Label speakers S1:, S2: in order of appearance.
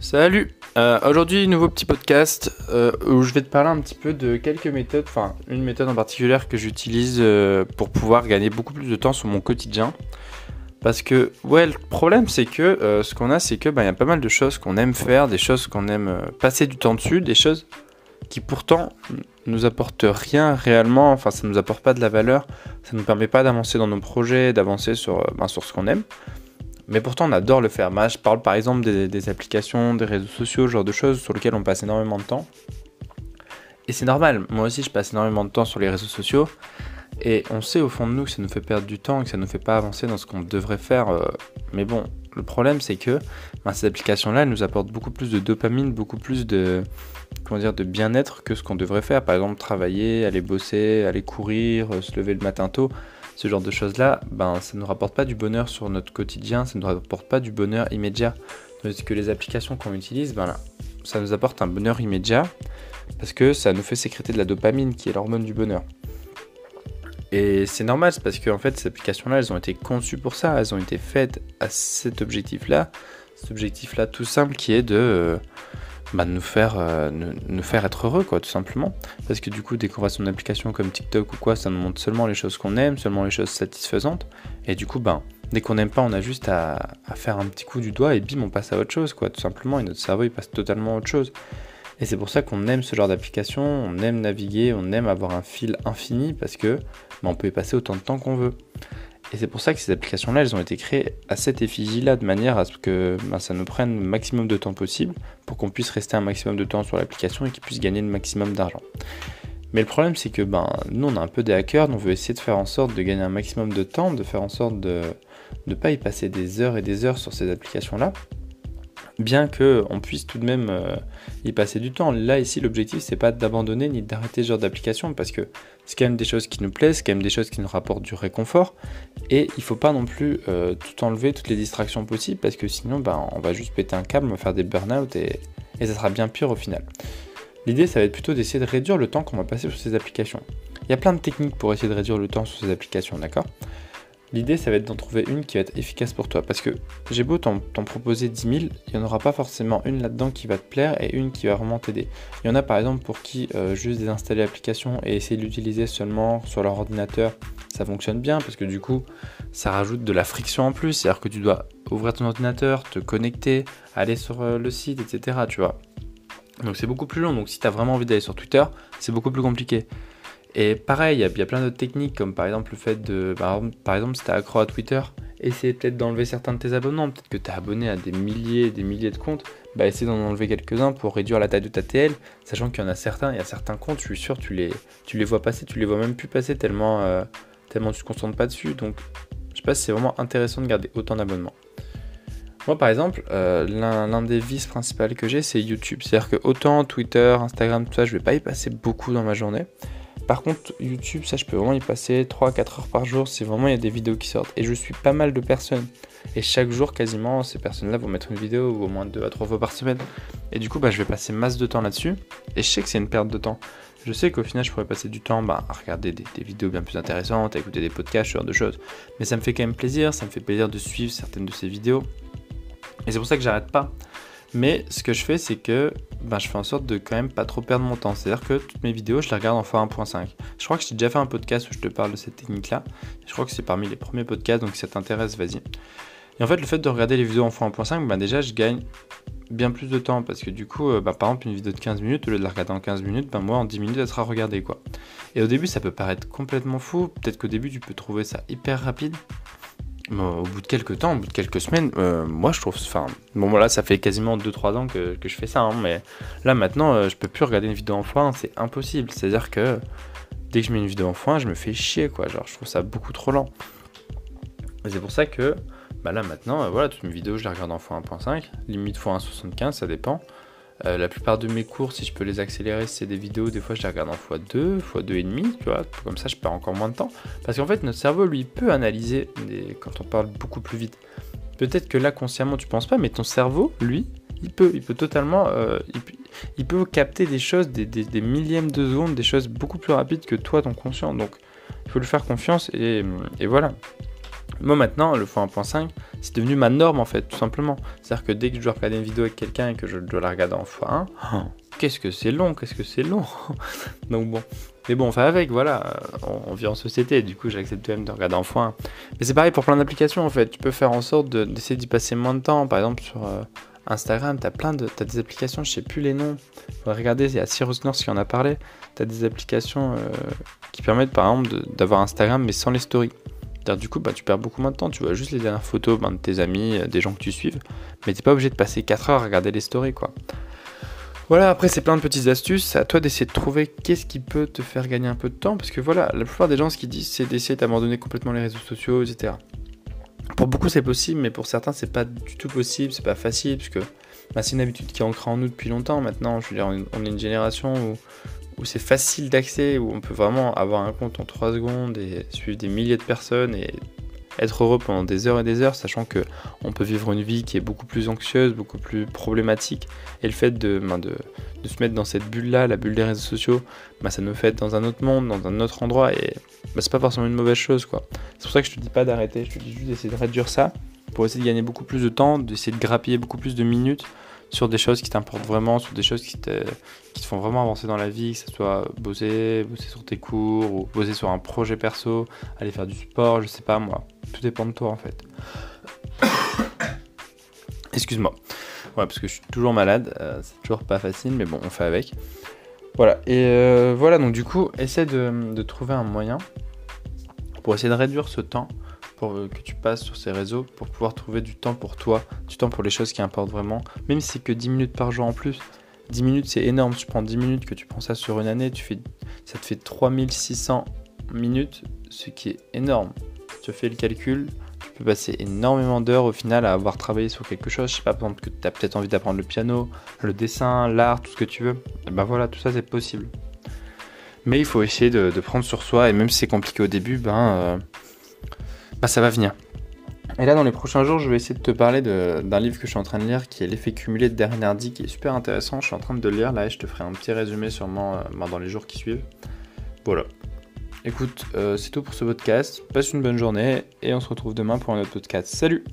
S1: Salut euh, Aujourd'hui, nouveau petit podcast euh, où je vais te parler un petit peu de quelques méthodes, enfin une méthode en particulier que j'utilise euh, pour pouvoir gagner beaucoup plus de temps sur mon quotidien. Parce que, ouais, le problème c'est que ce qu'on a, c'est que bah, y a pas mal de choses qu'on aime faire, des choses qu'on aime passer du temps dessus, des choses qui pourtant nous apportent rien réellement, enfin ça nous apporte pas de la valeur, ça nous permet pas d'avancer dans nos projets, d'avancer sur, ben, sur ce qu'on aime. Mais pourtant, on adore le faire. Moi, je parle par exemple des, applications, des réseaux sociaux, ce genre de choses sur lesquelles on passe énormément de temps. Et c'est normal. Moi aussi, je passe énormément de temps sur les réseaux sociaux. Et on sait au fond de nous que ça nous fait perdre du temps, que ça ne nous fait pas avancer dans ce qu'on devrait faire. Euh. Mais bon, le problème, c'est que ben, ces applications-là, nous apportent beaucoup plus de dopamine, beaucoup plus de bien-être que ce qu'on devrait faire. Par exemple, travailler, aller bosser, aller courir, euh, se lever le matin tôt ce genre de choses-là, ben, ça ne nous rapporte pas du bonheur sur notre quotidien, ça ne nous rapporte pas du bonheur immédiat. Tandis que les applications qu'on utilise, ben ça nous apporte un bonheur immédiat parce que ça nous fait sécréter de la dopamine qui est l'hormone du bonheur. Et c'est normal, c'est parce que en fait, ces applications-là, elles ont été conçues pour ça, elles ont été faites à cet objectif-là, cet objectif-là tout simple qui est de, euh, bah, nous, faire, euh, nous, faire être heureux, quoi, tout simplement. Parce que du coup, dès qu'on va sur application comme TikTok ou quoi, ça nous montre seulement les choses qu'on aime, seulement les choses satisfaisantes. Et du coup, ben, dès qu'on n'aime pas, on a juste à, faire un petit coup du doigt et bim, on passe à autre chose, quoi, tout simplement. Et notre cerveau, il passe totalement à autre chose. Et c'est pour ça qu'on aime ce genre d'application, on aime naviguer, on aime avoir un fil infini parce que ben, on peut y passer autant de temps qu'on veut. Et c'est pour ça que ces applications-là, elles ont été créées à cette effigie-là, de manière à ce que ben, ça nous prenne le maximum de temps possible pour qu'on puisse rester un maximum de temps sur l'application et qu'ils puissent gagner le maximum d'argent. Mais le problème, c'est que ben, nous, on a un peu des hackers, on veut essayer de faire en sorte de gagner un maximum de temps, de faire en sorte de ne pas y passer des heures et des heures sur ces applications-là, bien qu'on puisse tout de même euh, y passer du temps. Là, ici, l'objectif, c'est pas d'abandonner ni d'arrêter ce genre d'application parce que c'est quand même des choses qui nous plaisent, c'est quand même des choses qui nous rapportent du réconfort. Et il faut pas non plus euh, tout enlever, toutes les distractions possibles parce que sinon, ben, on va juste péter un câble, on va faire des burn-out et ça sera bien pire au final. L'idée, ça va être plutôt d'essayer de réduire le temps qu'on va passer sur ces applications. Il y a plein de techniques pour essayer de réduire le temps sur ces applications, d'accord? L'idée, ça va être d'en trouver une qui va être efficace pour toi. Parce que j'ai beau t'en proposer 10 000, il n'y en aura pas forcément une là-dedans qui va te plaire et une qui va vraiment t'aider. Il y en a par exemple pour qui euh, juste désinstaller l'application et essayer de l'utiliser seulement sur leur ordinateur, ça fonctionne bien parce que du coup, ça rajoute de la friction en plus. C'est-à-dire que tu dois ouvrir ton ordinateur, te connecter, aller sur euh, le site, etc. Tu vois. Donc c'est beaucoup plus long. Donc si tu as vraiment envie d'aller sur Twitter, c'est beaucoup plus compliqué. Et pareil, il y, a plein d'autres techniques, comme par exemple le fait de. Par, exemple, si tu accro à Twitter, essayer peut-être d'enlever certains de tes abonnements. Peut-être que tu abonné à des milliers et des milliers de comptes. Bah, essayer d'en enlever quelques-uns pour réduire la taille de ta TL. Sachant qu'il y en a certains, il y a certains comptes, je suis sûr, tu les, tu les vois passer, tu les vois même plus passer tellement, euh, tellement tu te concentres pas dessus. Donc, je sais pas si c'est vraiment intéressant de garder autant d'abonnements. Moi, par exemple, euh, l'un des vices principaux que j'ai, c'est YouTube. C'est-à-dire que autant Twitter, Instagram, tout ça, je vais pas y passer beaucoup dans ma journée. Par contre, YouTube, ça, je peux vraiment y passer 3-4 heures par jour si vraiment il y a des vidéos qui sortent. Et je suis pas mal de personnes. Et chaque jour, quasiment, ces personnes-là vont mettre une vidéo au moins 2 à 3 fois par semaine. Et du coup, bah, je vais passer masse de temps là-dessus. Et je sais que c'est une perte de temps. Je sais qu'au final, je pourrais passer du temps bah, à regarder des, vidéos bien plus intéressantes, à écouter des podcasts, ce genre de choses. Mais ça me fait quand même plaisir, ça me fait plaisir de suivre certaines de ces vidéos. Et c'est pour ça que j'arrête pas. Mais ce que je fais, c'est que ben, je fais en sorte de quand même pas trop perdre mon temps. C'est-à-dire que toutes mes vidéos, je les regarde en x1.5. Je crois que j'ai déjà fait un podcast où je te parle de cette technique-là. Je crois que c'est parmi les premiers podcasts, donc si ça t'intéresse, vas-y. Et en fait, le fait de regarder les vidéos en x1.5, ben déjà, je gagne bien plus de temps parce que du coup, euh, ben, par exemple, une vidéo de 15 minutes, au lieu de la regarder en 15 minutes, ben, moi, en 10 minutes, elle sera regardée, quoi. Et au début, ça peut paraître complètement fou. Peut-être qu'au début, tu peux trouver ça hyper rapide au bout de quelques temps, au bout de quelques semaines, euh, moi je trouve. Enfin, bon, voilà, ça fait quasiment 2-3 ans que, je fais ça, hein, mais là maintenant, euh, je peux plus regarder une vidéo en foin, c'est impossible. C'est-à-dire que dès que je mets une vidéo en foin, je me fais chier, quoi. Genre, je trouve ça beaucoup trop lent. c'est pour ça que, bah là maintenant, euh, voilà, toutes mes vidéos, je les regarde en x1.5, limite x1.75, ça dépend. Euh, la plupart de mes cours, si je peux les accélérer, c'est des vidéos, des fois je les regarde en x2, x2,5, tu vois, comme ça je perds encore moins de temps. Parce qu'en fait, notre cerveau, lui, peut analyser quand on parle beaucoup plus vite. Peut-être que là, consciemment, tu penses pas, mais ton cerveau, lui, il peut, il peut totalement, euh, il, peut capter des choses, des, millièmes de secondes, des choses beaucoup plus rapides que toi, ton conscient. Donc, il faut lui faire confiance et voilà. Moi maintenant, le x1.5, c'est devenu ma norme en fait, tout simplement. C'est-à-dire que dès que je dois regarder une vidéo avec quelqu'un et que je dois la regarder en fois 1, qu'est-ce que c'est long, qu'est-ce que c'est long. Donc bon. Mais bon, enfin avec, voilà, on, vit en société, du coup j'accepte même de regarder en fois 1. Mais c'est pareil pour plein d'applications en fait, tu peux faire en sorte d'essayer d'y passer moins de temps. Par exemple sur euh, Instagram, t'as plein de, as des applications, je sais plus les noms. Regardez, il y a Cyrus North qui en a parlé. T'as des applications euh, qui permettent par exemple d'avoir Instagram mais sans les stories. Du coup, bah, tu perds beaucoup moins de temps. Tu vois juste les dernières photos ben, de tes amis, euh, des gens que tu suives. Mais t'es pas obligé de passer 4 heures à regarder les stories, quoi. Voilà, après, c'est plein de petites astuces. À toi d'essayer de trouver qu'est-ce qui peut te faire gagner un peu de temps. Parce que voilà, la plupart des gens, ce qu'ils disent, c'est d'essayer d'abandonner complètement les réseaux sociaux, etc. Pour beaucoup, c'est possible, mais pour certains, c'est pas du tout possible. C'est pas facile, parce que bah, c'est une habitude qui est ancrée en nous depuis longtemps maintenant. Je veux dire, on est une génération où où c'est facile d'accès, où on peut vraiment avoir un compte en 3 secondes et suivre des milliers de personnes et être heureux pendant des heures et des heures, sachant que on peut vivre une vie qui est beaucoup plus anxieuse, beaucoup plus problématique. Et le fait de, ben, de, se mettre dans cette bulle-là, la bulle des réseaux sociaux, ben, ça nous fait être dans un autre monde, dans un autre endroit, et ben, c'est pas forcément une mauvaise chose. quoi. C'est pour ça que je te dis pas d'arrêter, je te dis juste d'essayer de réduire ça, pour essayer de gagner beaucoup plus de temps, d'essayer de grappiller beaucoup plus de minutes sur des choses qui t'importent vraiment, sur des choses qui te, qui te font vraiment avancer dans la vie, que ce soit bosser, bosser sur tes cours, ou bosser sur un projet perso, aller faire du sport, je sais pas moi. Tout dépend de toi en fait. Excuse-moi. Ouais, parce que je suis toujours malade, euh, c'est toujours pas facile, mais bon, on fait avec. Voilà, et euh, voilà, donc du coup, essaie de, de trouver un moyen pour essayer de réduire ce temps euh, que tu passes sur ces réseaux pour pouvoir trouver du temps pour toi, du temps pour les choses qui importent vraiment, même si c'est que 10 minutes par jour en plus. 10 minutes c'est énorme, tu prends 10 minutes que tu prends ça sur une année, tu fais, ça te fait 3600 minutes, ce qui est énorme. Tu fais le calcul, tu peux passer énormément d'heures au final à avoir travaillé sur quelque chose. Je sais pas, par exemple, que tu as peut-être envie d'apprendre le piano, le dessin, l'art, tout ce que tu veux. Et ben voilà, tout ça c'est possible. Mais il faut essayer de, prendre sur soi, et même si c'est compliqué au début, ben, euh, bah, ça va venir. Et là, dans les prochains jours, je vais essayer de te parler d'un livre que je suis en train de lire qui est L'effet cumulé de Darren Hardy, qui est super intéressant. Je suis en train de le lire là et je te ferai un petit résumé sûrement euh, bah, dans les jours qui suivent. Voilà. Écoute, euh, c'est tout pour ce podcast. Passe une bonne journée et on se retrouve demain pour un autre podcast. Salut